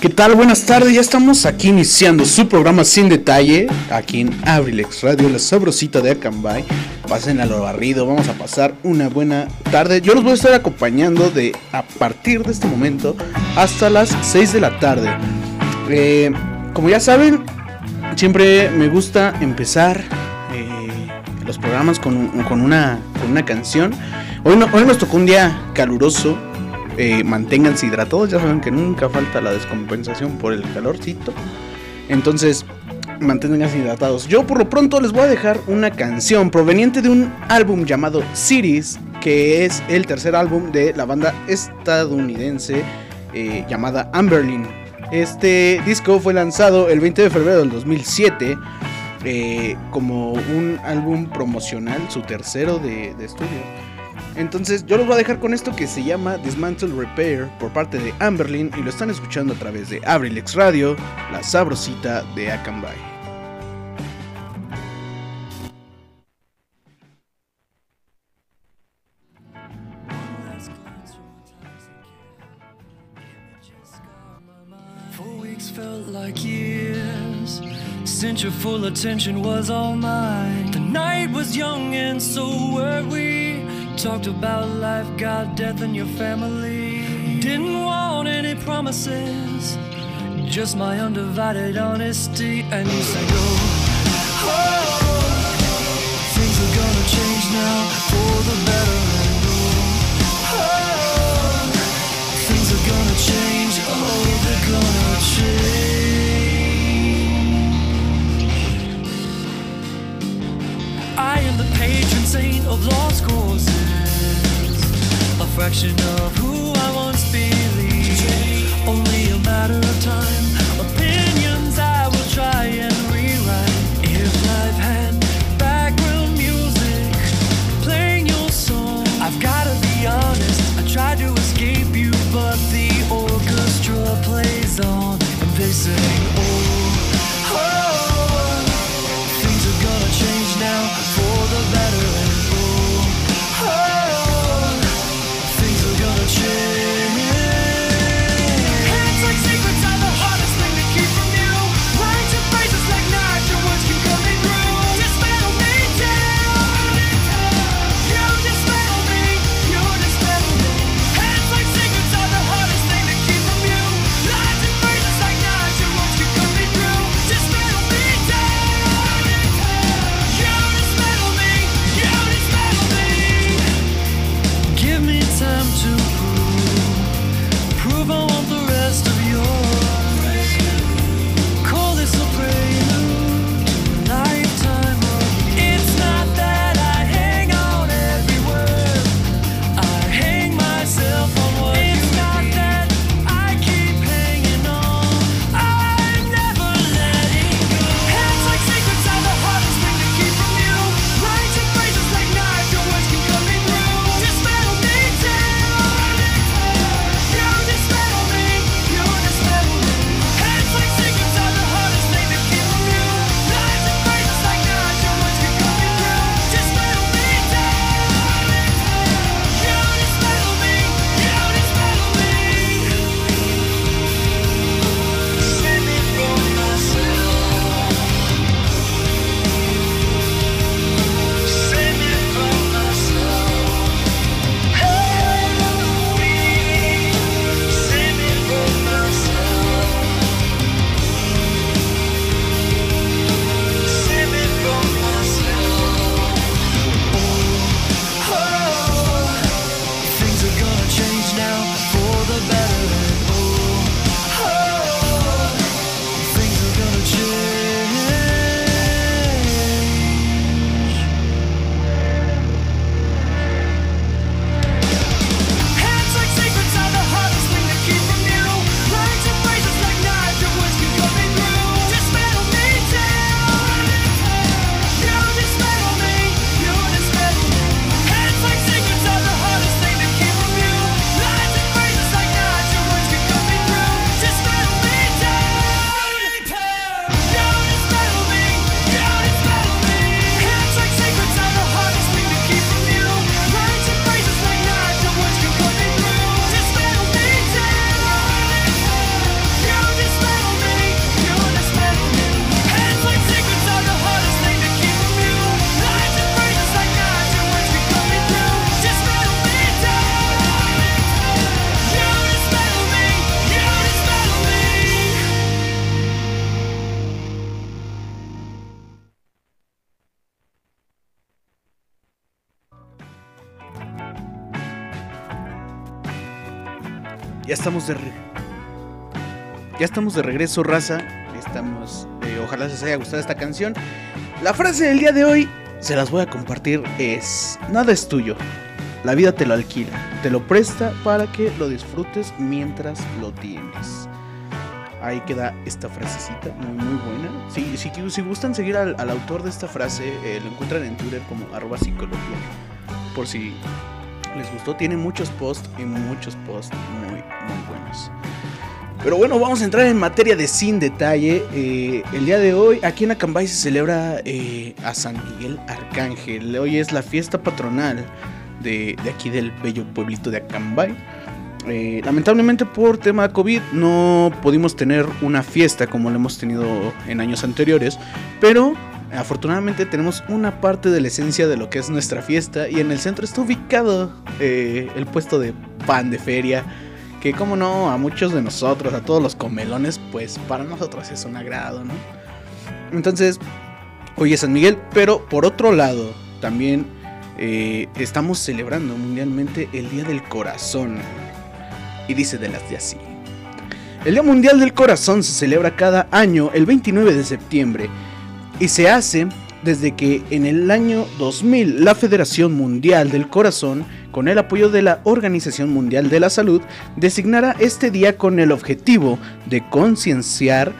¿Qué tal? Buenas tardes, ya estamos aquí iniciando su programa sin detalle, aquí en Abrilex Radio, la sabrosita de Acambay. Pasen a lo barrido, vamos a pasar una buena tarde. Yo los voy a estar acompañando de a partir de este momento hasta las 6 de la tarde. Eh, como ya saben, siempre me gusta empezar eh, los programas con, con una, con una canción. Hoy, hoy nos tocó un día caluroso, eh, manténganse hidratados. Ya saben que nunca falta la descompensación por el calorcito. Entonces, manténganse hidratados. Yo por lo pronto les voy a dejar una canción proveniente de un álbum llamado Cities, que es el tercer álbum de la banda estadounidense eh, llamada Amberlin. Este disco fue lanzado el 20 de febrero del 2007 eh, como un álbum promocional, su tercero de, de estudio. Entonces yo los voy a dejar con esto que se llama Dismantle Repair por parte de Amberlin y lo están escuchando a través de Abrilex Radio, la sabrosita de Akanbay. Full attention was all mine. The night was young and so were we. Talked about life, God, death, and your family. Didn't want any promises, just my undivided honesty. And you said, Oh, oh, things are gonna change now for the better. Oh, Things are gonna change, oh, they're gonna change. I am the patron saint of causes, a fraction of who I once believed. Only a matter of time. Estamos de ya estamos de regreso, raza. Estamos, eh, ojalá les haya gustado esta canción. La frase del día de hoy se las voy a compartir es nada es tuyo. La vida te lo alquila, te lo presta para que lo disfrutes mientras lo tienes. Ahí queda esta frasecita, muy muy buena. Si, si, si gustan seguir al, al autor de esta frase, eh, lo encuentran en Twitter como arroba psicología. Por si les gustó, tiene muchos posts y muchos posts muy, muy buenos. Pero bueno, vamos a entrar en materia de sin detalle. Eh, el día de hoy, aquí en Acambay se celebra eh, a San Miguel Arcángel. Hoy es la fiesta patronal de, de aquí del bello pueblito de Acambay. Eh, lamentablemente por tema COVID no pudimos tener una fiesta como lo hemos tenido en años anteriores, pero afortunadamente tenemos una parte de la esencia de lo que es nuestra fiesta y en el centro está ubicado eh, el puesto de pan de feria, que como no, a muchos de nosotros, a todos los comelones, pues para nosotros es un agrado, ¿no? Entonces, hoy es San Miguel, pero por otro lado, también eh, estamos celebrando mundialmente el Día del Corazón. Y dice de las de así. El Día Mundial del Corazón se celebra cada año el 29 de septiembre y se hace desde que en el año 2000 la Federación Mundial del Corazón, con el apoyo de la Organización Mundial de la Salud, designara este día con el objetivo de concienciar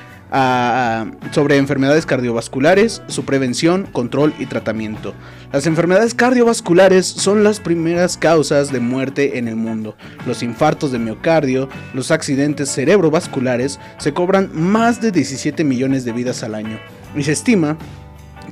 sobre enfermedades cardiovasculares, su prevención, control y tratamiento. Las enfermedades cardiovasculares son las primeras causas de muerte en el mundo. Los infartos de miocardio, los accidentes cerebrovasculares se cobran más de 17 millones de vidas al año. Y se estima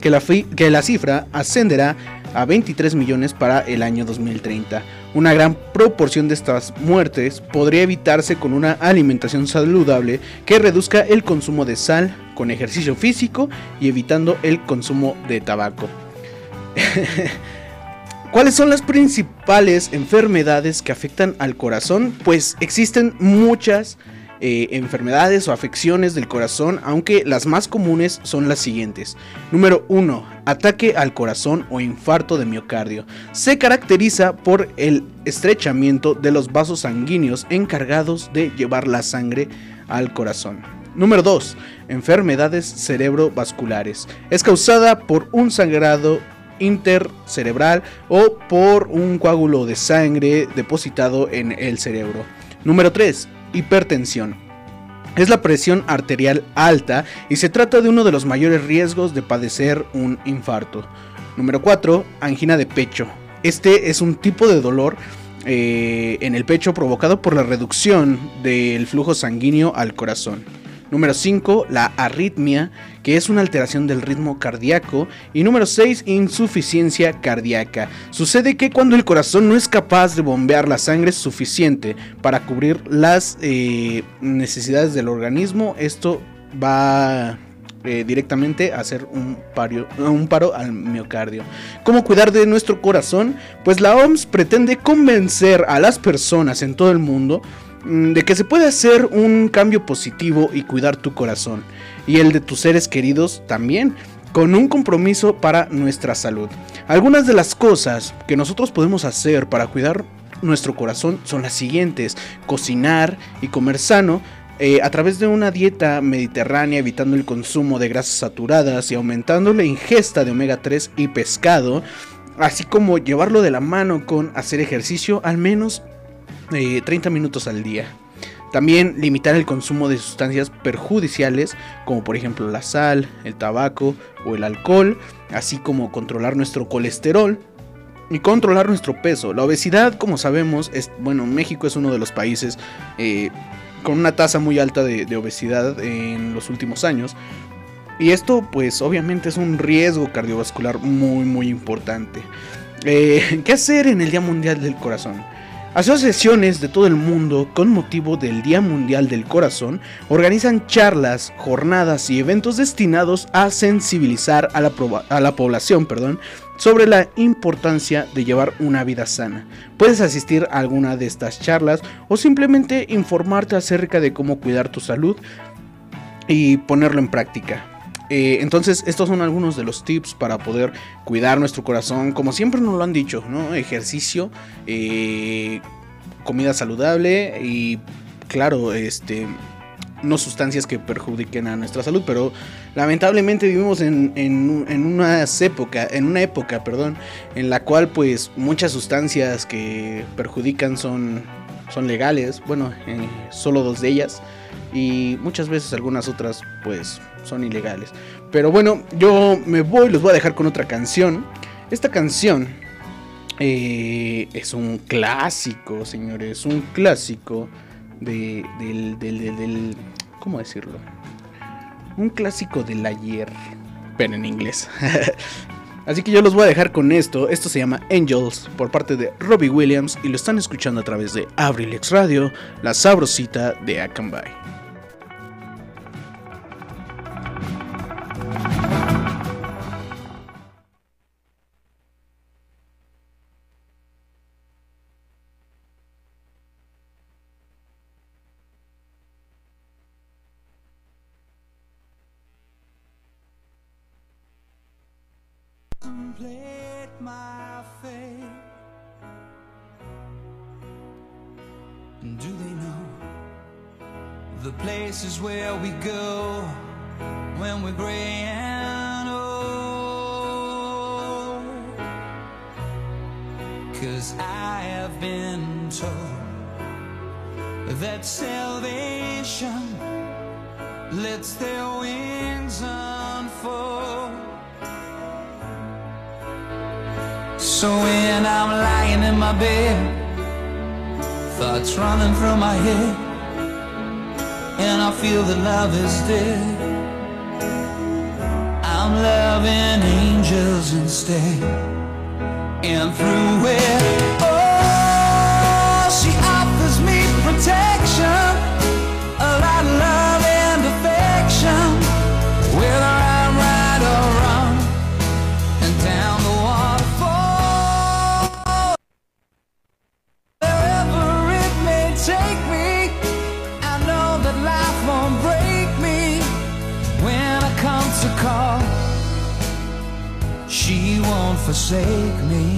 que la, que la cifra ascenderá a 23 millones para el año 2030. Una gran proporción de estas muertes podría evitarse con una alimentación saludable que reduzca el consumo de sal, con ejercicio físico y evitando el consumo de tabaco. ¿Cuáles son las principales enfermedades que afectan al corazón? Pues existen muchas eh, enfermedades o afecciones del corazón, aunque las más comunes son las siguientes. Número 1. Ataque al corazón o infarto de miocardio. Se caracteriza por el estrechamiento de los vasos sanguíneos encargados de llevar la sangre al corazón. Número 2. Enfermedades cerebrovasculares. Es causada por un sangrado intercerebral o por un coágulo de sangre depositado en el cerebro. Número 3. Hipertensión. Es la presión arterial alta y se trata de uno de los mayores riesgos de padecer un infarto. Número 4. Angina de pecho. Este es un tipo de dolor eh, en el pecho provocado por la reducción del flujo sanguíneo al corazón. Número 5, la arritmia, que es una alteración del ritmo cardíaco. Y número 6, insuficiencia cardíaca. Sucede que cuando el corazón no es capaz de bombear la sangre suficiente para cubrir las eh, necesidades del organismo, esto va eh, directamente a hacer un, pario- un paro al miocardio. ¿Cómo cuidar de nuestro corazón? Pues la OMS pretende convencer a las personas en todo el mundo de que se puede hacer un cambio positivo y cuidar tu corazón y el de tus seres queridos también con un compromiso para nuestra salud. Algunas de las cosas que nosotros podemos hacer para cuidar nuestro corazón son las siguientes: cocinar y comer sano, eh, a través de una dieta mediterránea, evitando el consumo de grasas saturadas y aumentando la ingesta de omega 3 y pescado, así como llevarlo de la mano con hacer ejercicio al menos eh, 30 minutos al día. También limitar el consumo de sustancias perjudiciales como por ejemplo la sal, el tabaco o el alcohol, así como controlar nuestro colesterol y controlar nuestro peso. La obesidad, como sabemos, es bueno, México es uno de los países eh, con una tasa muy alta de, obesidad en los últimos años. Y esto pues obviamente es un riesgo cardiovascular muy muy importante. Eh, ¿Qué hacer en el Día Mundial del Corazón? Asociaciones de todo el mundo con motivo del Día Mundial del Corazón organizan charlas, jornadas y eventos destinados a sensibilizar a la, a la población perdón, sobre la importancia de llevar una vida sana. Puedes asistir a alguna de estas charlas o simplemente informarte acerca de cómo cuidar tu salud y ponerlo en práctica. Eh, entonces, estos son algunos de los tips para poder cuidar nuestro corazón. Como siempre nos lo han dicho, ¿no? Ejercicio, eh, comida saludable y claro, este no sustancias que perjudiquen a nuestra salud, pero lamentablemente vivimos en, en, época, en una época, perdón, en la cual pues muchas sustancias que perjudican son, son legales, bueno, eh, solo dos de ellas, y muchas veces algunas otras pues son ilegales. Pero bueno, yo me voy, los voy a dejar con otra canción. Esta canción eh, es un clásico, señores, un clásico de, del, del, del, ¿Cómo decirlo? Un clásico del ayer, pero en inglés. Así que yo los voy a dejar con esto. Esto se llama Angels por parte de Robbie Williams y lo están escuchando a través de Abrilex Radio, la sabrosita de Akanbay. Loving angels instead, and through it, forsake me.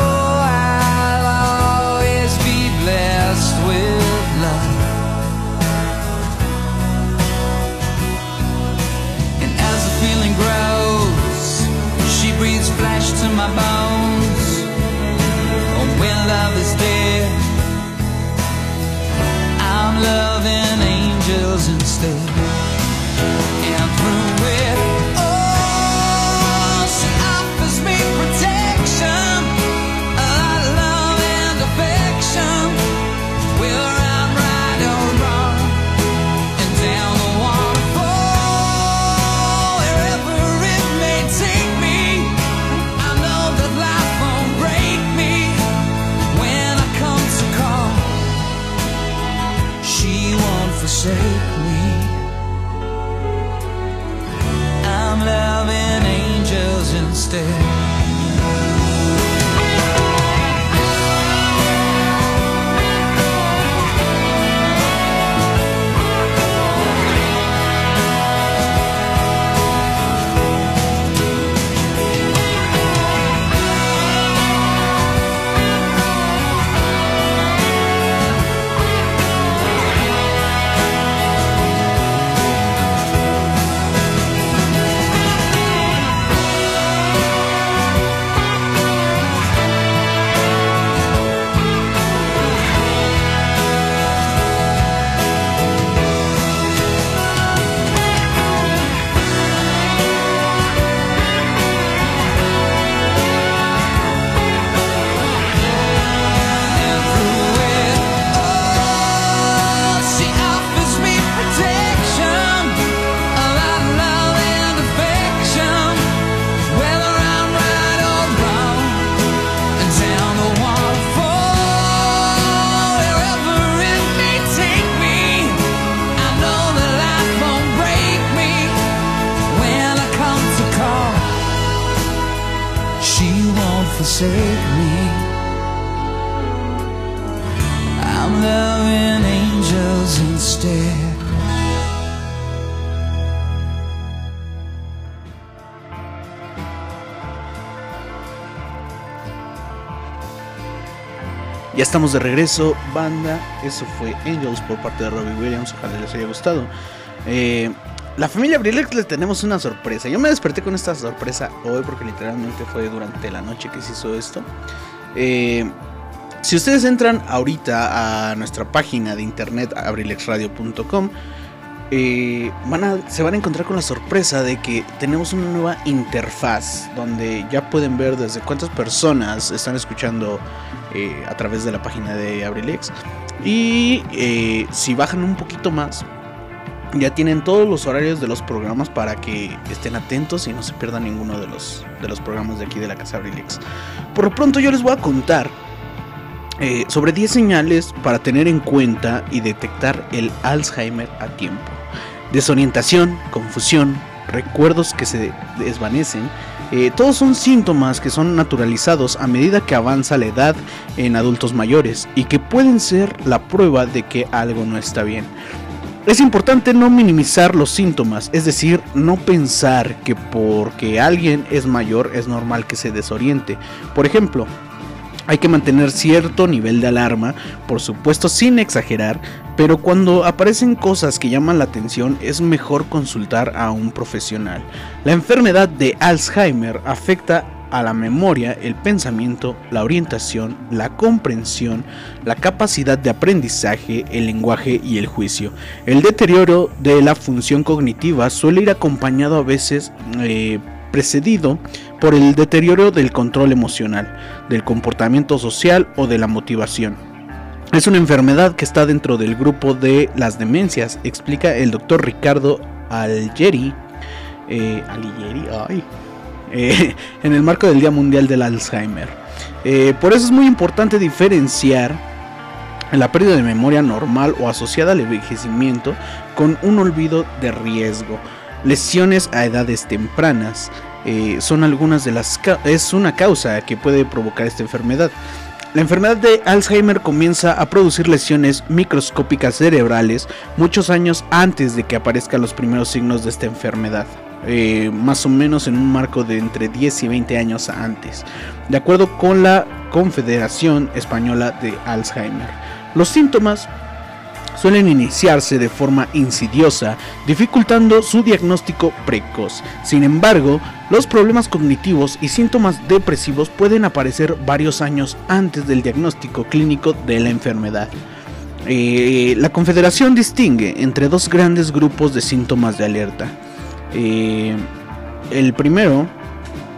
estamos de regreso, banda. Eso fue Angels por parte de Robbie Williams. Ojalá les haya gustado. Eh, la familia Abrilex les tenemos una sorpresa. Yo me desperté con esta sorpresa hoy porque literalmente fue durante la noche que se hizo esto. Eh, si ustedes entran ahorita a nuestra página de internet abrilexradio.com, eh, van a, se van a encontrar con la sorpresa de que tenemos una nueva interfaz donde ya pueden ver desde cuántas personas están escuchando eh, a través de la página de Abrilex. Y eh, si bajan un poquito más, ya tienen todos los horarios de los programas para que estén atentos y no se pierdan ninguno de los, de los programas de aquí de la casa Abrilex. Por lo pronto yo les voy a contar sobre 10 señales para tener en cuenta y detectar el Alzheimer a tiempo. Desorientación, confusión, recuerdos que se desvanecen, eh, todos son síntomas que son naturalizados a medida que avanza la edad en adultos mayores y que pueden ser la prueba de que algo no está bien. Es importante no minimizar los síntomas, es decir, no pensar que porque alguien es mayor es normal que se desoriente. Por ejemplo, hay que mantener cierto nivel de alarma, por supuesto sin exagerar, pero cuando aparecen cosas que llaman la atención es mejor consultar a un profesional. La enfermedad de Alzheimer afecta a la memoria, el pensamiento, la orientación, la comprensión, la capacidad de aprendizaje, el lenguaje y el juicio. El deterioro de la función cognitiva suele ir acompañado a veces eh, precedido por el deterioro del control emocional, del comportamiento social o de la motivación. Es una enfermedad que está dentro del grupo de las demencias, explica el doctor Ricardo Algeri, eh, eh, en el marco del Día Mundial del Alzheimer. Eh, por eso es muy importante diferenciar la pérdida de memoria normal o asociada al envejecimiento con un olvido de riesgo lesiones a edades tempranas. Eh, son algunas de las es una causa que puede provocar esta enfermedad. La enfermedad de Alzheimer comienza a producir lesiones microscópicas cerebrales muchos años antes de que aparezcan los primeros signos de esta enfermedad, eh, más o menos en un marco de entre 10 y 20 años antes, de acuerdo con la Confederación Española de Alzheimer. Los síntomas suelen iniciarse de forma insidiosa, dificultando su diagnóstico precoz. Sin embargo, los problemas cognitivos y síntomas depresivos pueden aparecer varios años antes del diagnóstico clínico de la enfermedad. Eh, la Confederación distingue entre dos grandes grupos de síntomas de alerta. Eh, el primero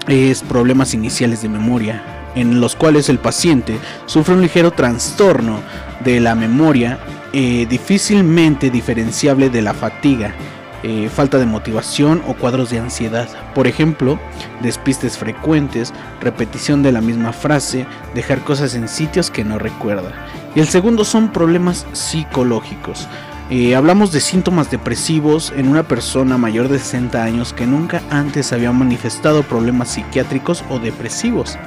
es problemas iniciales de memoria, en los cuales el paciente sufre un ligero trastorno de la memoria eh, difícilmente diferenciable de la fatiga, eh, falta de motivación o cuadros de ansiedad. Por ejemplo, despistes frecuentes, repetición de la misma frase, dejar cosas en sitios que no recuerda. Y el segundo son problemas psicológicos. Eh, hablamos de síntomas depresivos en una persona mayor de 60 años que nunca antes había manifestado problemas psiquiátricos o depresivos.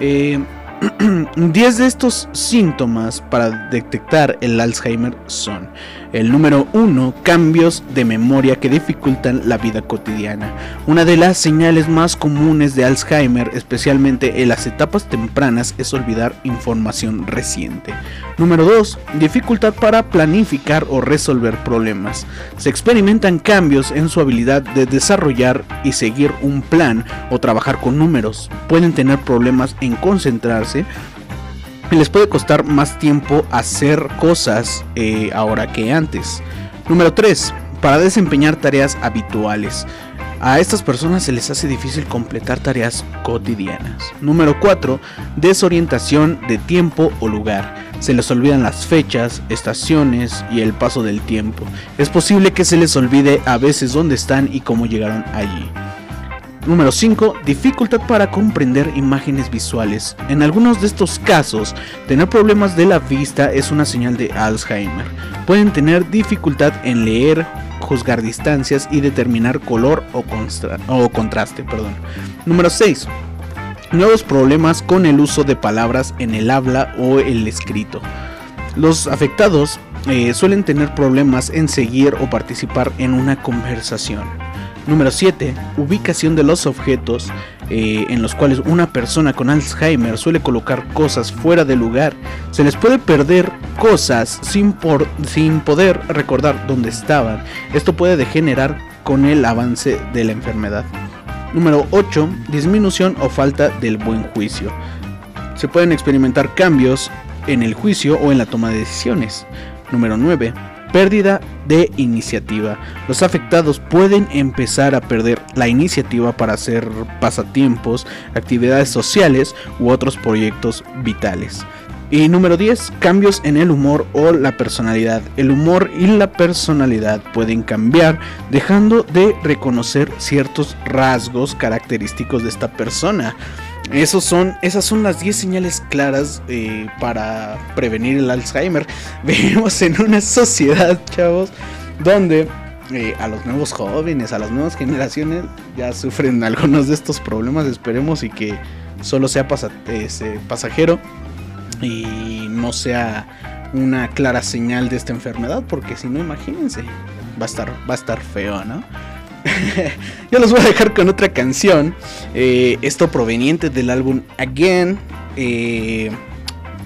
10 de estos síntomas para detectar el Alzheimer son el número 1, cambios de memoria que dificultan la vida cotidiana. Una de las señales más comunes de Alzheimer, especialmente en las etapas tempranas, es olvidar información reciente. Número 2, dificultad para planificar o resolver problemas. Se experimentan cambios en su habilidad de desarrollar y seguir un plan o trabajar con números. Pueden tener problemas en concentrarse les puede costar más tiempo hacer cosas eh, ahora que antes. Número 3. Para desempeñar tareas habituales. A estas personas se les hace difícil completar tareas cotidianas. Número 4. Desorientación de tiempo o lugar. Se les olvidan las fechas, estaciones y el paso del tiempo. Es posible que se les olvide a veces dónde están y cómo llegaron allí. Número 5. Dificultad para comprender imágenes visuales. En algunos de estos casos, tener problemas de la vista es una señal de Alzheimer. Pueden tener dificultad en leer, juzgar distancias y determinar color o, contraste. Perdón. Número 6. nuevos problemas con el uso de palabras en el habla o el escrito. Los afectados eh, suelen tener problemas en seguir o participar en una conversación. Número 7. Ubicación de los objetos eh, en los cuales una persona con Alzheimer suele colocar cosas fuera de lugar. Se les puede perder cosas sin, por, sin poder recordar dónde estaban. Esto puede degenerar con el avance de la enfermedad. Número 8. Disminución o falta del buen juicio. Se pueden experimentar cambios en el juicio o en la toma de decisiones. Número 9. Pérdida de iniciativa. Los afectados pueden empezar a perder la iniciativa para hacer pasatiempos, actividades sociales u otros proyectos vitales. Y número 10, cambios en el humor o la personalidad. El humor y la personalidad pueden cambiar dejando de reconocer ciertos rasgos característicos de esta persona. Esos son, esas son las 10 señales claras eh, para prevenir el Alzheimer. Vivimos en una sociedad, chavos, donde eh, a los nuevos jóvenes, a las nuevas generaciones ya sufren algunos de estos problemas. Esperemos y que solo sea pasa- pasajero y no sea una clara señal de esta enfermedad, porque si no, imagínense, va a estar, va a estar feo, ¿no? Yo los voy a dejar con otra canción, eh, esto proveniente del álbum Again, eh,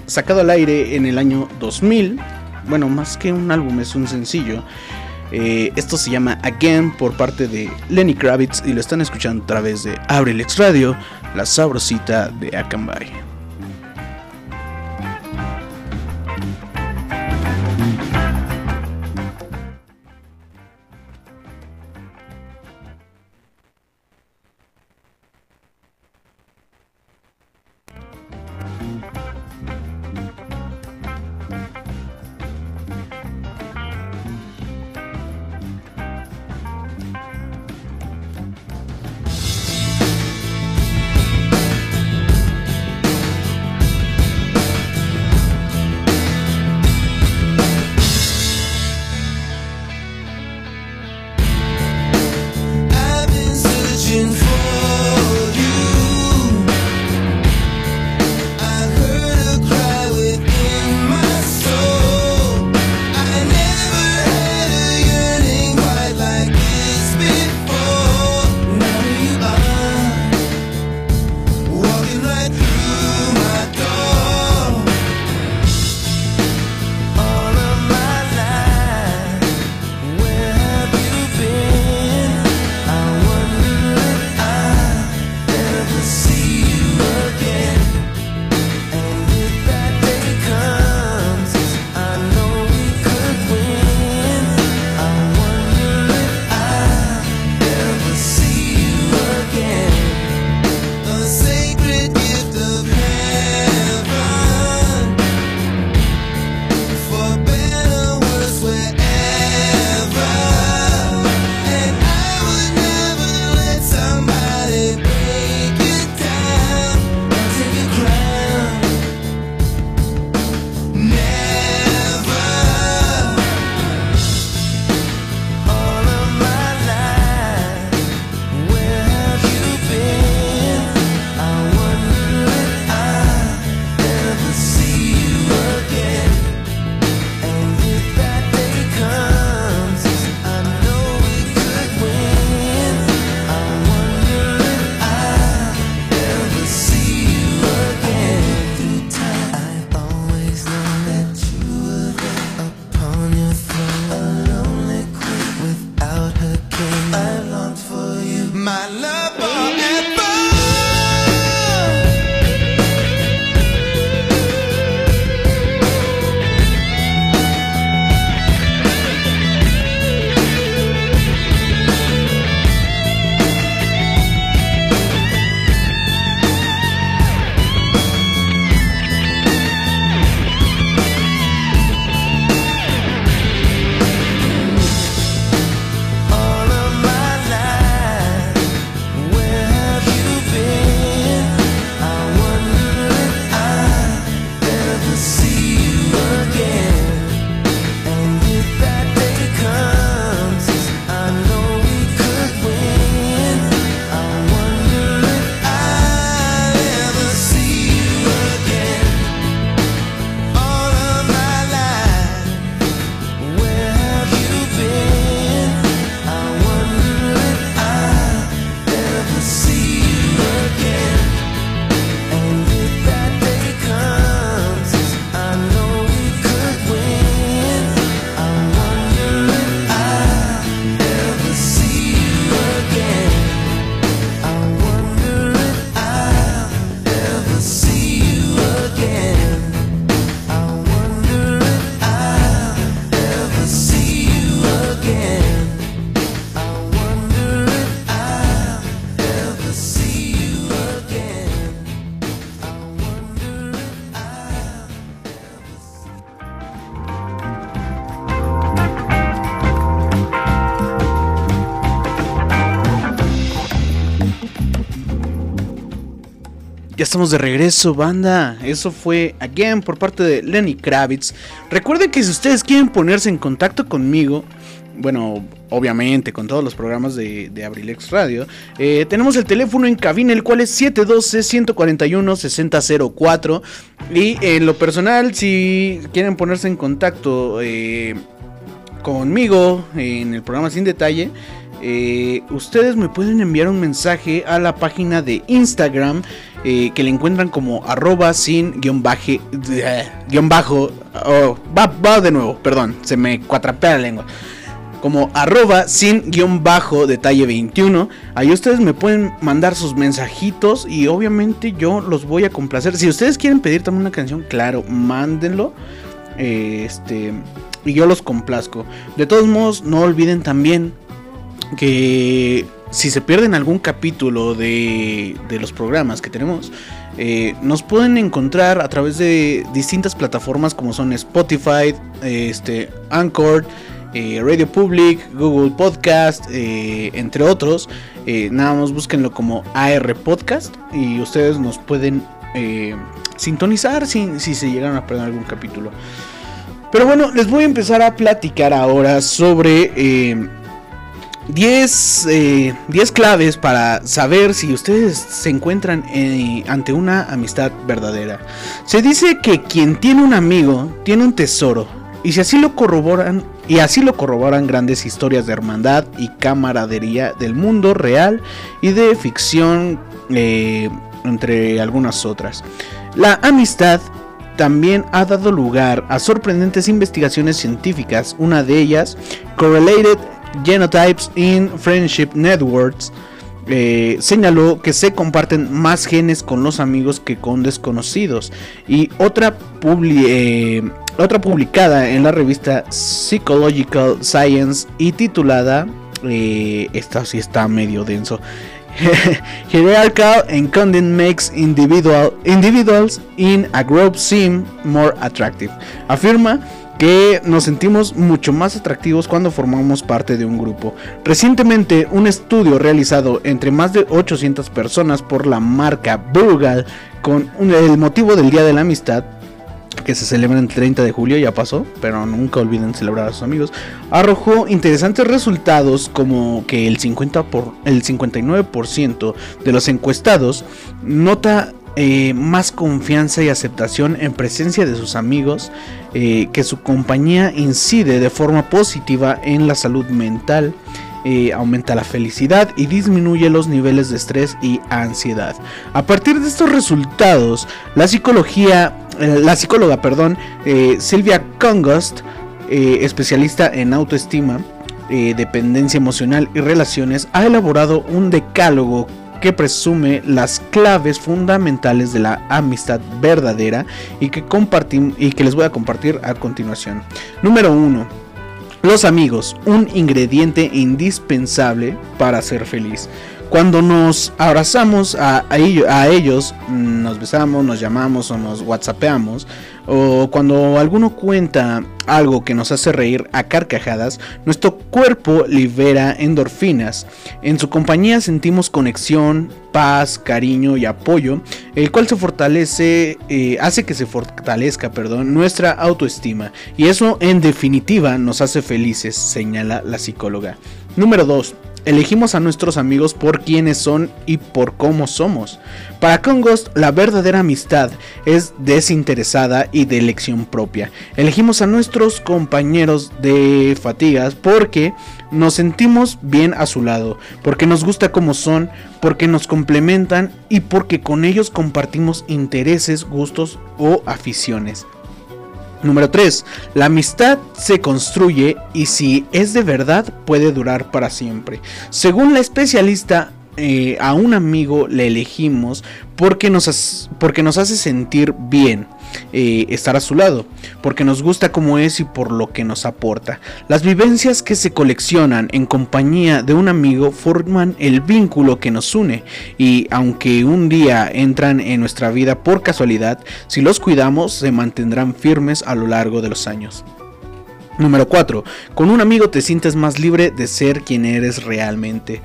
sacado al aire en el año 2000. Bueno, más que un álbum, es un sencillo. Eh, esto se llama Again por parte de Lenny Kravitz y lo están escuchando a través de Abrilex Radio, la sabrosita de Akanbay. Estamos de regreso, banda. Eso fue Again por parte de Lenny Kravitz. Recuerden que si ustedes quieren ponerse en contacto conmigo, bueno, obviamente con todos los programas de, de Abrilex Radio, eh, tenemos el teléfono en cabina, el cual es 712-141-6004. Y en lo personal, si quieren ponerse en contacto eh, conmigo en el programa sin detalle, eh, ustedes me pueden enviar un mensaje a la página de Instagram eh, que le encuentran como arroba sin guion, baje, guion bajo. oh, va, va de nuevo, perdón, se me cuatrapea la lengua. Como arroba sin guion bajo detalle 21. Ahí ustedes me pueden mandar sus mensajitos y obviamente yo los voy a complacer. Si ustedes quieren pedir también una canción, claro, mándenlo. Eh, este, y yo los complazco. De todos modos, no olviden también que si se pierden algún capítulo de, de los programas que tenemos, eh, nos pueden encontrar a través de distintas plataformas como son Spotify, eh, este, Anchor, eh, Radio Public, Google Podcast, entre otros. Nada más búsquenlo como AR Podcast y ustedes nos pueden sintonizar si, si se llegaron a perder algún capítulo. Pero bueno, les voy a empezar a platicar ahora sobre 10, eh, 10 claves para saber si ustedes se encuentran eh, ante una amistad verdadera. Se dice que quien tiene un amigo tiene un tesoro. Y si así lo corroboran, y así lo corroboran grandes historias de hermandad y camaradería del mundo real y de ficción, eh, entre algunas otras. La amistad también ha dado lugar a sorprendentes investigaciones científicas, una de ellas, Correlated Genotypes in Friendship Networks, eh, señaló que se comparten más genes con los amigos que con desconocidos. Y otra, eh, otra publicada en la revista Psychological Science y titulada, eh, esta sí está medio denso, Hierarchical encoding makes individual, individuals in a group seem more attractive. Afirma que nos sentimos mucho más atractivos cuando formamos parte de un grupo. Recientemente, un estudio realizado entre más de 800 personas por la marca Brugal con el motivo del Día de la Amistad que se celebra el 30 de julio, ya pasó, pero nunca olviden celebrar a sus amigos, arrojó interesantes resultados como que el, 50 por, el 59% de los encuestados nota eh, más confianza y aceptación en presencia de sus amigos, eh, que su compañía incide de forma positiva en la salud mental, eh, aumenta la felicidad y disminuye los niveles de estrés y ansiedad. A partir de estos resultados, la psicología, la psicóloga, perdón, Silvia Congost, especialista en autoestima, dependencia emocional y relaciones, ha elaborado un decálogo presume las claves fundamentales de la amistad verdadera y que y que les voy a compartir a continuación. Número 1. Los amigos, un ingrediente indispensable para ser feliz. Cuando nos abrazamos a, a ello- a ellos, nos besamos, nos llamamos o nos whatsappeamos, o cuando alguno cuenta algo que nos hace reír a carcajadas, nuestro cuerpo libera endorfinas. En su compañía sentimos conexión, paz, cariño y apoyo, el cual se fortalece, eh, hace que se fortalezca, perdón, nuestra autoestima. Y eso en definitiva nos hace felices, señala la psicóloga. Número 2. Elegimos a nuestros amigos por quienes son y por cómo somos. Para Congost, la verdadera amistad es desinteresada y de elección propia. Elegimos a nuestros compañeros de fatigas porque nos sentimos bien a su lado, porque nos gusta como son, porque nos complementan y porque con ellos compartimos intereses, gustos o aficiones. Número 3. La amistad se construye y si es de verdad puede durar para siempre. Según la especialista, eh, a un amigo le elegimos porque nos, porque nos hace sentir bien eh, estar a su lado, porque nos gusta como es y por lo que nos aporta. Las vivencias que se coleccionan en compañía de un amigo forman el vínculo que nos une y aunque un día entran en nuestra vida por casualidad, si los cuidamos se mantendrán firmes a lo largo de los años. Número 4. Con un amigo te sientes más libre de ser quien eres realmente.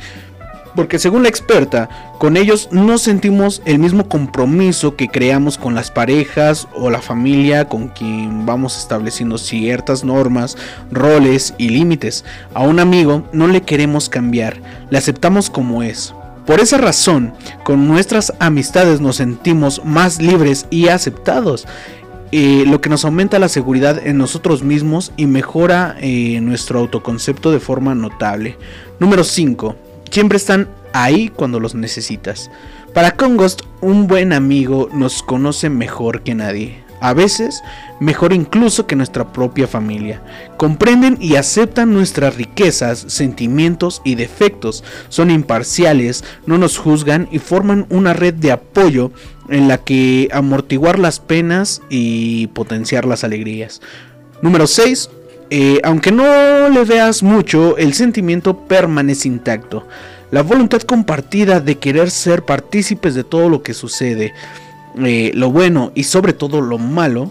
Porque según la experta, con ellos no sentimos el mismo compromiso que creamos con las parejas o la familia con quien vamos estableciendo ciertas normas, roles y límites. A un amigo no le queremos cambiar, le aceptamos como es. Por esa razón, con nuestras amistades nos sentimos más libres y aceptados. eh, lo que nos aumenta la seguridad en nosotros mismos y mejora eh, nuestro autoconcepto de forma notable. Número 5. Siempre están ahí cuando los necesitas. Para Congost, un buen amigo nos conoce mejor que nadie. A veces, mejor incluso que nuestra propia familia. Comprenden y aceptan nuestras riquezas, sentimientos y defectos. Son imparciales, no nos juzgan y forman una red de apoyo en la que amortiguar las penas y potenciar las alegrías. Número 6. Aunque no le veas mucho, el sentimiento permanece intacto. La voluntad compartida de querer ser partícipes de todo lo que sucede, eh, lo bueno y sobre todo lo malo,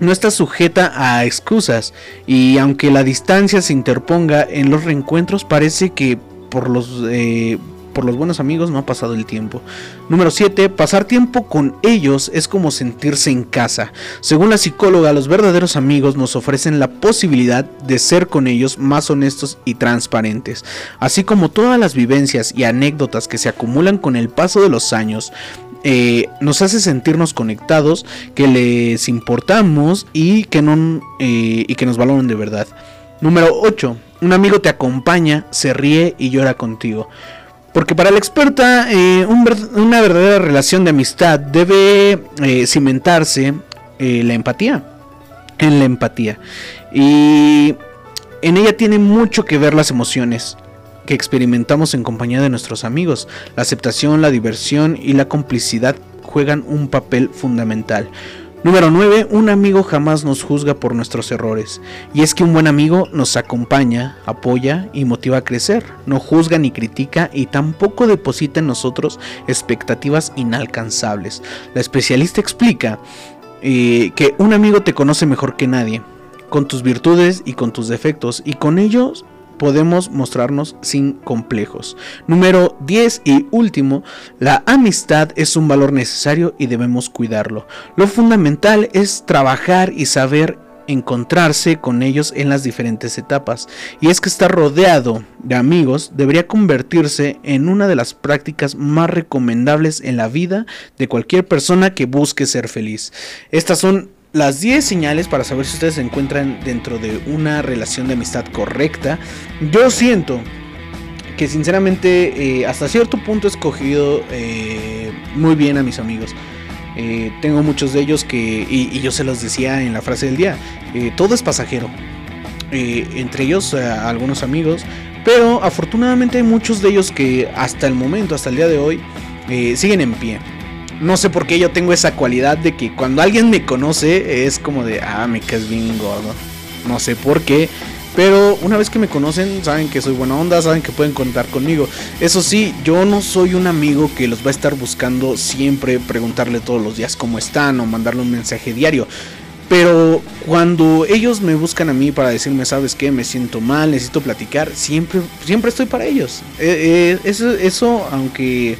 no está sujeta a excusas y aunque la distancia se interponga en los reencuentros parece que por los, eh, por los buenos amigos no ha pasado el tiempo. Número 7. Pasar tiempo con ellos es como sentirse en casa. Según la psicóloga, los verdaderos amigos nos ofrecen la posibilidad de ser con ellos más honestos y transparentes. Así como todas las vivencias y anécdotas que se acumulan con el paso de los años, eh, nos hace sentirnos conectados, que les importamos y que, eh, y que nos valoran de verdad. Número 8. Un amigo te acompaña, se ríe y llora contigo. Porque para la experta, eh, una verdadera relación de amistad debe cimentarse la empatía. En la empatía. Y en ella tiene mucho que ver las emociones que experimentamos en compañía de nuestros amigos. La aceptación, la diversión y la complicidad juegan un papel fundamental. Número 9. Un amigo jamás nos juzga por nuestros errores. Y es que un buen amigo nos acompaña, apoya y motiva a crecer. No juzga ni critica y tampoco deposita en nosotros expectativas inalcanzables. La especialista explica eh, que un amigo te conoce mejor que nadie, con tus virtudes y con tus defectos, y con ellos podemos mostrarnos sin complejos. Número 10 y último, la amistad es un valor necesario y debemos cuidarlo. Lo fundamental es trabajar y saber encontrarse con ellos en las diferentes etapas. Y es que estar rodeado de amigos debería convertirse en una de las prácticas más recomendables en la vida de cualquier persona que busque ser feliz. Estas son las 10 señales para saber si ustedes se encuentran dentro de una relación de amistad correcta. Yo siento que sinceramente eh, hasta cierto punto he escogido eh, muy bien a mis amigos. Eh, tengo muchos de ellos que, y, yo se los decía en la frase del día, todo es pasajero. Entre ellos algunos amigos, pero afortunadamente hay muchos de ellos que hasta el momento, hasta el día de hoy, siguen en pie. No sé por qué yo tengo esa cualidad de que cuando alguien me conoce es como de, ah, me caes bien gordo. No sé por qué. Pero una vez que me conocen, saben que soy buena onda, saben que pueden contar conmigo. Eso sí, yo no soy un amigo que los va a estar buscando siempre, preguntarle todos los días cómo están o mandarle un mensaje diario. Pero cuando ellos me buscan a mí para decirme, sabes qué, me siento mal, necesito platicar, siempre, siempre estoy para ellos. Eh, eh, eso, eso, aunque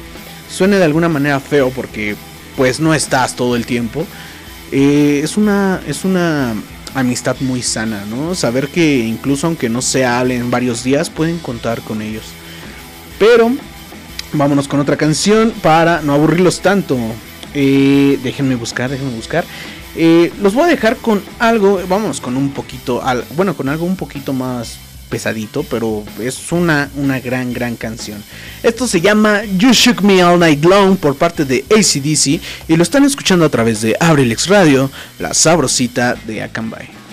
suene de alguna manera feo porque pues no estás todo el tiempo, eh, es una, es una amistad muy sana, ¿no? Saber que incluso aunque no se hablen varios días, pueden contar con ellos. Pero vámonos con otra canción para no aburrirlos tanto. Eh, déjenme buscar, déjenme buscar. Eh, los voy a dejar con algo, vamos con un poquito, al, bueno, con algo un poquito más pesadito, pero es una, una gran, gran canción. Esto se llama You Shook Me All Night Long por parte de ACDC y lo están escuchando a través de Abrilex Radio, la sabrosita de Akanbay.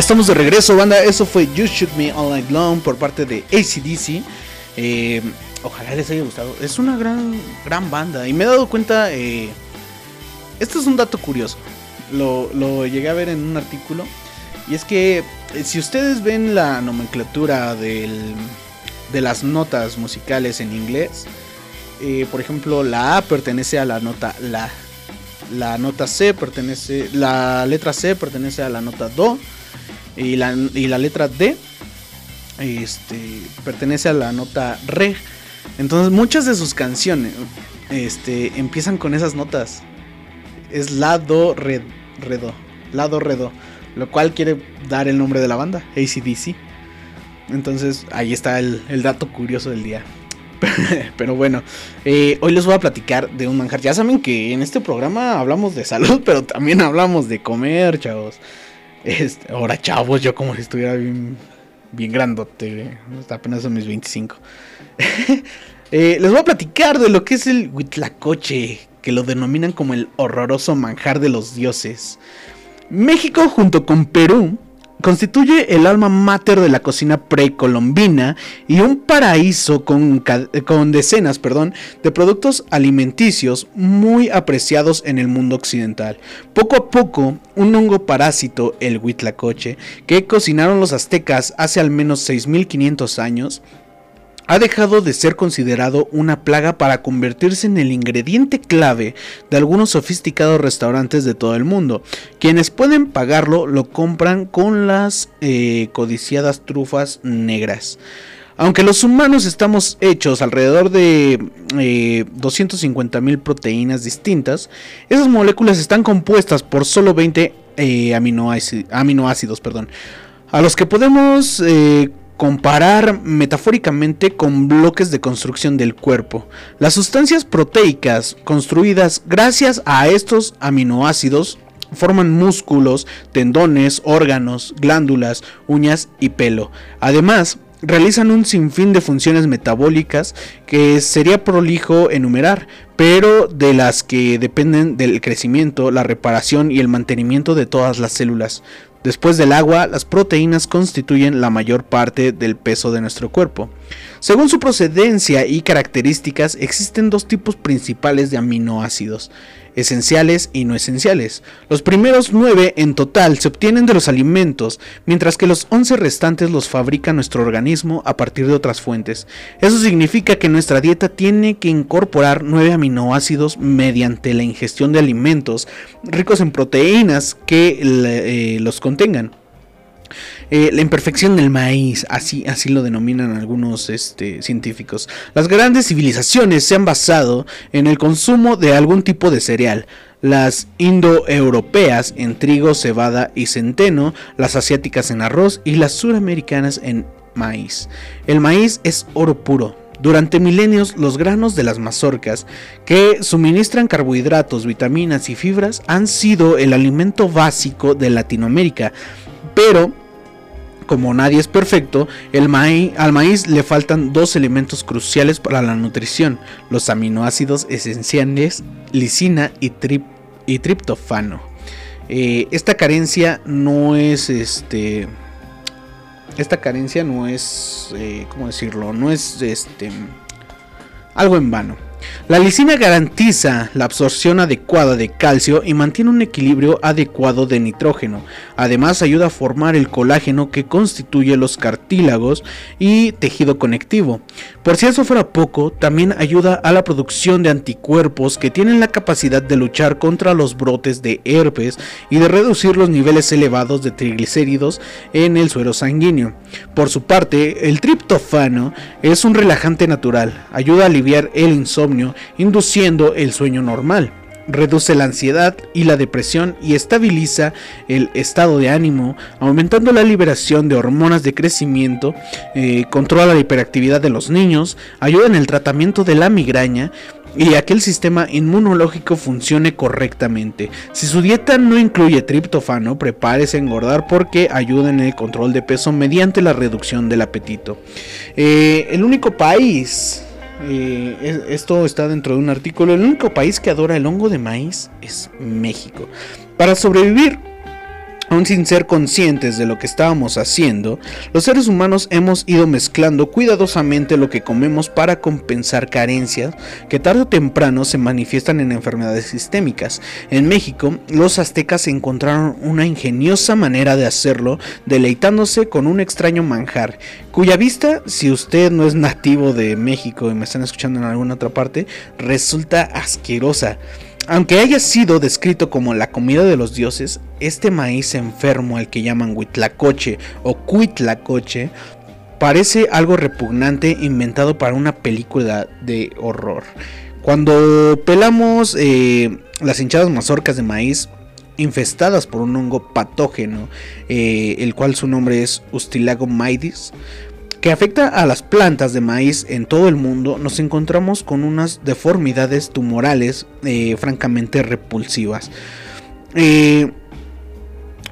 Estamos de regreso, banda. Eso fue You Shoot Me All Night Long por parte de ACDC. Eh, ojalá les haya gustado. Es una gran, gran banda. Y me he dado cuenta. Eh, esto es un dato curioso. Lo, lo llegué a ver en un artículo. Y es que eh, si ustedes ven la nomenclatura del, de las notas musicales en inglés, eh, por ejemplo, la A pertenece a la nota La. La nota C pertenece. La letra C pertenece a la nota Do. Y la, y la letra D este, pertenece a la nota Re. Entonces muchas de sus canciones este, empiezan con esas notas. Es La, Do, Re, Re, Do. La, Do, Re, Do. Lo cual quiere dar el nombre de la banda, ACDC. Entonces ahí está el, el dato curioso del día. pero bueno, eh, hoy les voy a platicar de un manjar. Ya saben que en este programa hablamos de salud, pero también hablamos de comer, chavos. Este, ahora, chavos, yo como si estuviera bien, bien grandote. Está apenas en mis 25. eh, les voy a platicar de lo que es el huitlacoche, que lo denominan como el horroroso manjar de los dioses. México junto con Perú constituye el alma mater de la cocina precolombina y un paraíso con, con, decenas perdón, de productos alimenticios muy apreciados en el mundo occidental. Poco poco, un hongo parásito, el huitlacoche, que cocinaron los aztecas hace al menos 6500 años, ha dejado de ser considerado una plaga para convertirse en el ingrediente clave de algunos sofisticados restaurantes de todo el mundo. Quienes pueden pagarlo lo compran con las eh, codiciadas trufas negras. Aunque los humanos estamos hechos alrededor de eh, 250.000 proteínas distintas, esas moléculas están compuestas por solo 20 eh, aminoácidos, aminoácidos perdón, a los que podemos eh, comparar metafóricamente con bloques de construcción del cuerpo. Las sustancias proteicas construidas gracias a estos aminoácidos forman músculos, tendones, órganos, glándulas, uñas y pelo. Además, realizan un sinfín de funciones metabólicas que sería prolijo enumerar, pero de las que dependen del crecimiento, la reparación y el mantenimiento de todas las células. Después del agua, las proteínas constituyen la mayor parte del peso de nuestro cuerpo. Según su procedencia y características, existen dos tipos principales de aminoácidos, esenciales y no esenciales. Los primeros nueve en total se obtienen de los alimentos, mientras que los once restantes los fabrica nuestro organismo a partir de otras fuentes. Eso significa que nuestra dieta tiene que incorporar nueve aminoácidos mediante la ingestión de alimentos ricos en proteínas que eh, los contengan. Eh, la imperfección del maíz, así, así lo denominan algunos este, científicos. Las grandes civilizaciones se han basado en el consumo de algún tipo de cereal. Las indoeuropeas en trigo, cebada y centeno, las asiáticas en arroz y las suramericanas en maíz. El maíz es oro puro, durante milenios, los granos de las mazorcas, que suministran carbohidratos, vitaminas y fibras, han sido el alimento básico de Latinoamérica. Pero como nadie es perfecto, el al maíz le faltan dos elementos cruciales para la nutrición, los aminoácidos esenciales, lisina y, y triptofano. Eh, esta carencia no es este esta carencia no es eh, cómo decirlo no es este algo en vano la lisina garantiza la absorción adecuada de calcio y mantiene un equilibrio adecuado de nitrógeno. Además ayuda a formar el colágeno que constituye los cartílagos y tejido conectivo. Por si eso fuera poco, también ayuda a la producción de anticuerpos que tienen la capacidad de luchar contra los brotes de herpes y de reducir los niveles elevados de triglicéridos en el suero sanguíneo. Por su parte, el triptofano es un relajante natural, ayuda a aliviar el insomnio induciendo el sueño normal. Reduce la ansiedad y la depresión y estabiliza el estado de ánimo, aumentando la liberación de hormonas de crecimiento, eh, controla la hiperactividad de los niños, ayuda en el tratamiento de la migraña, y a que el sistema inmunológico funcione correctamente. Si su dieta no incluye triptofano, prepárese a engordar porque ayuda en el control de peso mediante la reducción del apetito. Eh, el único país eh, esto está dentro de un artículo. El único país que adora el hongo de maíz es México. Para sobrevivir Aún sin ser conscientes de lo que estábamos haciendo, los seres humanos hemos ido mezclando cuidadosamente lo que comemos para compensar carencias que tarde o temprano se manifiestan en enfermedades sistémicas. En México, los aztecas encontraron una ingeniosa manera de hacerlo, deleitándose con un extraño manjar, cuya vista, si usted no es nativo de México y me están escuchando en alguna otra parte, resulta asquerosa. Aunque haya sido descrito como la comida de los dioses, este maíz enfermo al que llaman huitlacoche o cuitlacoche parece algo repugnante inventado para una película de horror. Cuando pelamos eh, las hinchadas mazorcas de maíz infestadas por un hongo patógeno, eh, el cual su nombre es Ustilago maidis, que afecta a las plantas de maíz en todo el mundo, nos encontramos con unas deformidades tumorales eh, francamente repulsivas. Eh,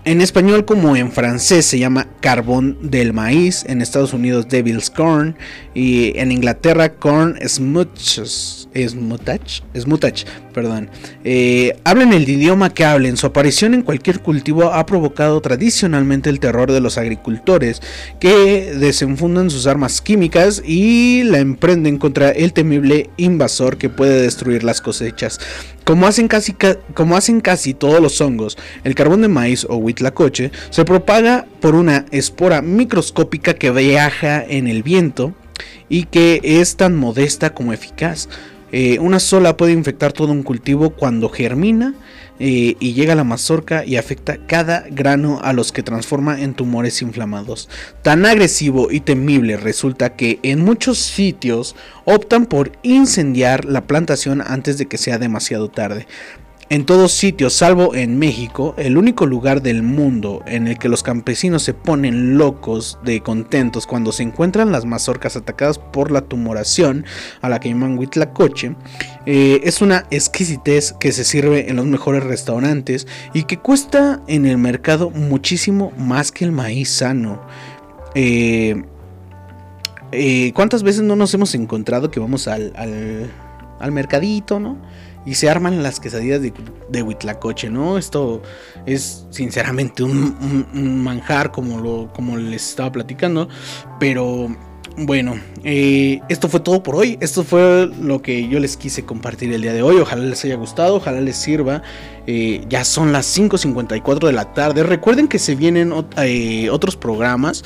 en español como en francés se llama carbón del maíz, en Estados Unidos devil's corn y en Inglaterra corn smutches, smutach, smutach, perdón. Eh, hablen el idioma que hablen, su aparición en cualquier cultivo ha provocado tradicionalmente el terror de los agricultores que desenfundan sus armas químicas y la emprenden contra el temible invasor que puede destruir las cosechas. Como hacen, casi, como hacen casi todos los hongos, el carbón de maíz o huitlacoche se propaga por una espora microscópica que viaja en el viento y que es tan modesta como eficaz. Eh, una sola puede infectar todo un cultivo cuando germina eh, y llega a la mazorca y afecta cada grano a los que transforma en tumores inflamados. Tan agresivo y temible resulta que en muchos sitios optan por incendiar la plantación antes de que sea demasiado tarde. En todos sitios, salvo en México, el único lugar del mundo en el que los campesinos se ponen locos de contentos cuando se encuentran las mazorcas atacadas por la tumoración, a la que llaman huitlacoche, eh, es una exquisitez que se sirve en los mejores restaurantes y que cuesta en el mercado muchísimo más que el maíz sano. Eh, eh, ¿Cuántas veces no nos hemos encontrado que vamos al, al, al mercadito, no? Y se arman las quesadillas de, de Huitlacoche, ¿no? Esto es sinceramente un, manjar como, lo, como les estaba platicando, pero bueno, eh, esto fue todo por hoy, esto fue lo que yo les quise compartir el día de hoy, ojalá les haya gustado, ojalá les sirva, eh, ya son las 5.54 de la tarde, recuerden que se vienen eh, otros programas,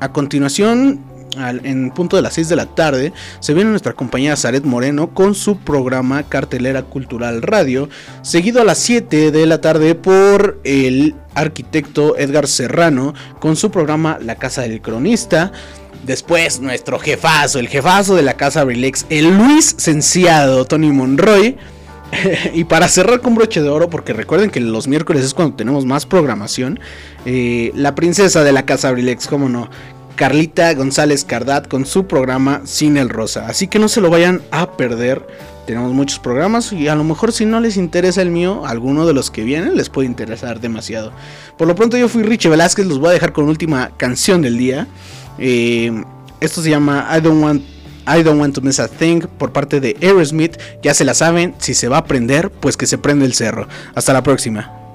a continuación en punto de las 6 de la tarde, se viene nuestra compañera Zaret Moreno con su programa Cartelera Cultural Radio, seguido a las 7 de la tarde por el arquitecto Edgar Serrano con su programa La Casa del Cronista. Después nuestro jefazo, el jefazo de la Casa Relax, el Luis Cenciado, Tony Monroy. y para cerrar con broche de oro, porque recuerden que los miércoles es cuando tenemos más programación, eh, la princesa de la Casa Brilex, como no, Carlita González Cardat con su programa Cine el Rosa. Así que no se lo vayan a perder. Tenemos muchos programas y a lo mejor si no les interesa el mío, alguno de los que vienen les puede interesar demasiado. Por lo pronto yo fui Richie Velázquez, los voy a dejar con última canción del día. Eh, esto se llama I Don't Want I Don't Want to Miss a Thing por parte de Aerosmith. Ya se la saben, si se va a prender, pues que se prende el cerro. Hasta la próxima.